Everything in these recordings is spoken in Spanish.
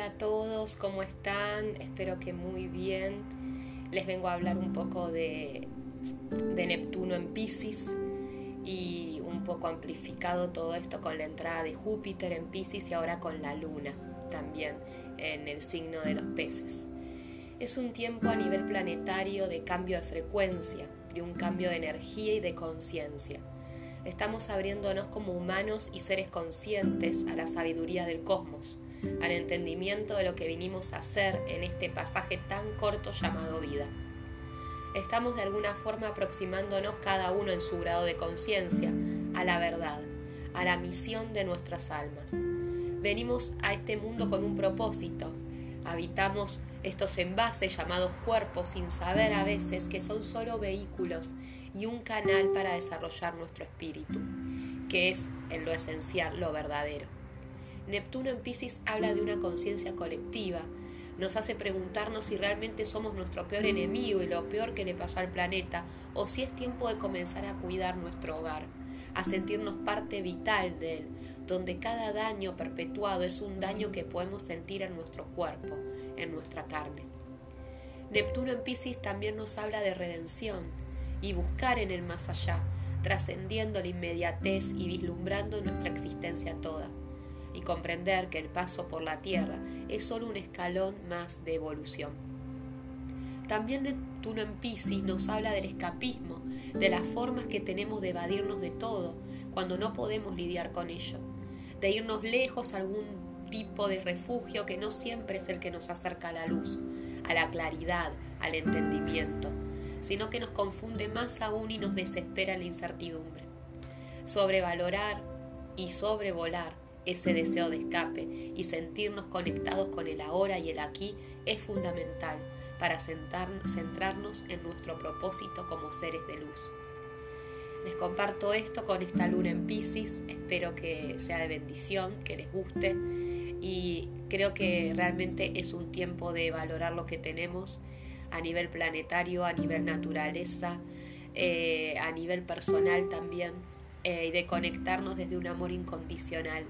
a todos, ¿cómo están? Espero que muy bien. Les vengo a hablar un poco de, de Neptuno en Pisces y un poco amplificado todo esto con la entrada de Júpiter en Pisces y ahora con la Luna también en el signo de los peces. Es un tiempo a nivel planetario de cambio de frecuencia, de un cambio de energía y de conciencia. Estamos abriéndonos como humanos y seres conscientes a la sabiduría del cosmos al entendimiento de lo que vinimos a hacer en este pasaje tan corto llamado vida. Estamos de alguna forma aproximándonos cada uno en su grado de conciencia a la verdad, a la misión de nuestras almas. Venimos a este mundo con un propósito. Habitamos estos envases llamados cuerpos sin saber a veces que son solo vehículos y un canal para desarrollar nuestro espíritu, que es en lo esencial lo verdadero. Neptuno en Pisces habla de una conciencia colectiva, nos hace preguntarnos si realmente somos nuestro peor enemigo y lo peor que le pasó al planeta, o si es tiempo de comenzar a cuidar nuestro hogar, a sentirnos parte vital de él, donde cada daño perpetuado es un daño que podemos sentir en nuestro cuerpo, en nuestra carne. Neptuno en Pisces también nos habla de redención y buscar en el más allá, trascendiendo la inmediatez y vislumbrando nuestra existencia toda comprender que el paso por la Tierra es solo un escalón más de evolución. También Neptuno en Pisces nos habla del escapismo, de las formas que tenemos de evadirnos de todo cuando no podemos lidiar con ello, de irnos lejos a algún tipo de refugio que no siempre es el que nos acerca a la luz, a la claridad, al entendimiento, sino que nos confunde más aún y nos desespera la incertidumbre. Sobrevalorar y sobrevolar ese deseo de escape y sentirnos conectados con el ahora y el aquí es fundamental para centrarnos en nuestro propósito como seres de luz. Les comparto esto con esta luna en Pisces, espero que sea de bendición, que les guste y creo que realmente es un tiempo de valorar lo que tenemos a nivel planetario, a nivel naturaleza, eh, a nivel personal también eh, y de conectarnos desde un amor incondicional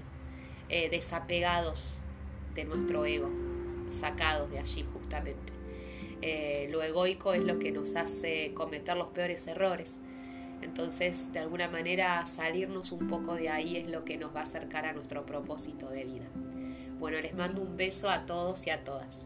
eh, desapegados de nuestro ego, sacados de allí justamente. Eh, lo egoico es lo que nos hace cometer los peores errores. Entonces, de alguna manera, salirnos un poco de ahí es lo que nos va a acercar a nuestro propósito de vida. Bueno, les mando un beso a todos y a todas.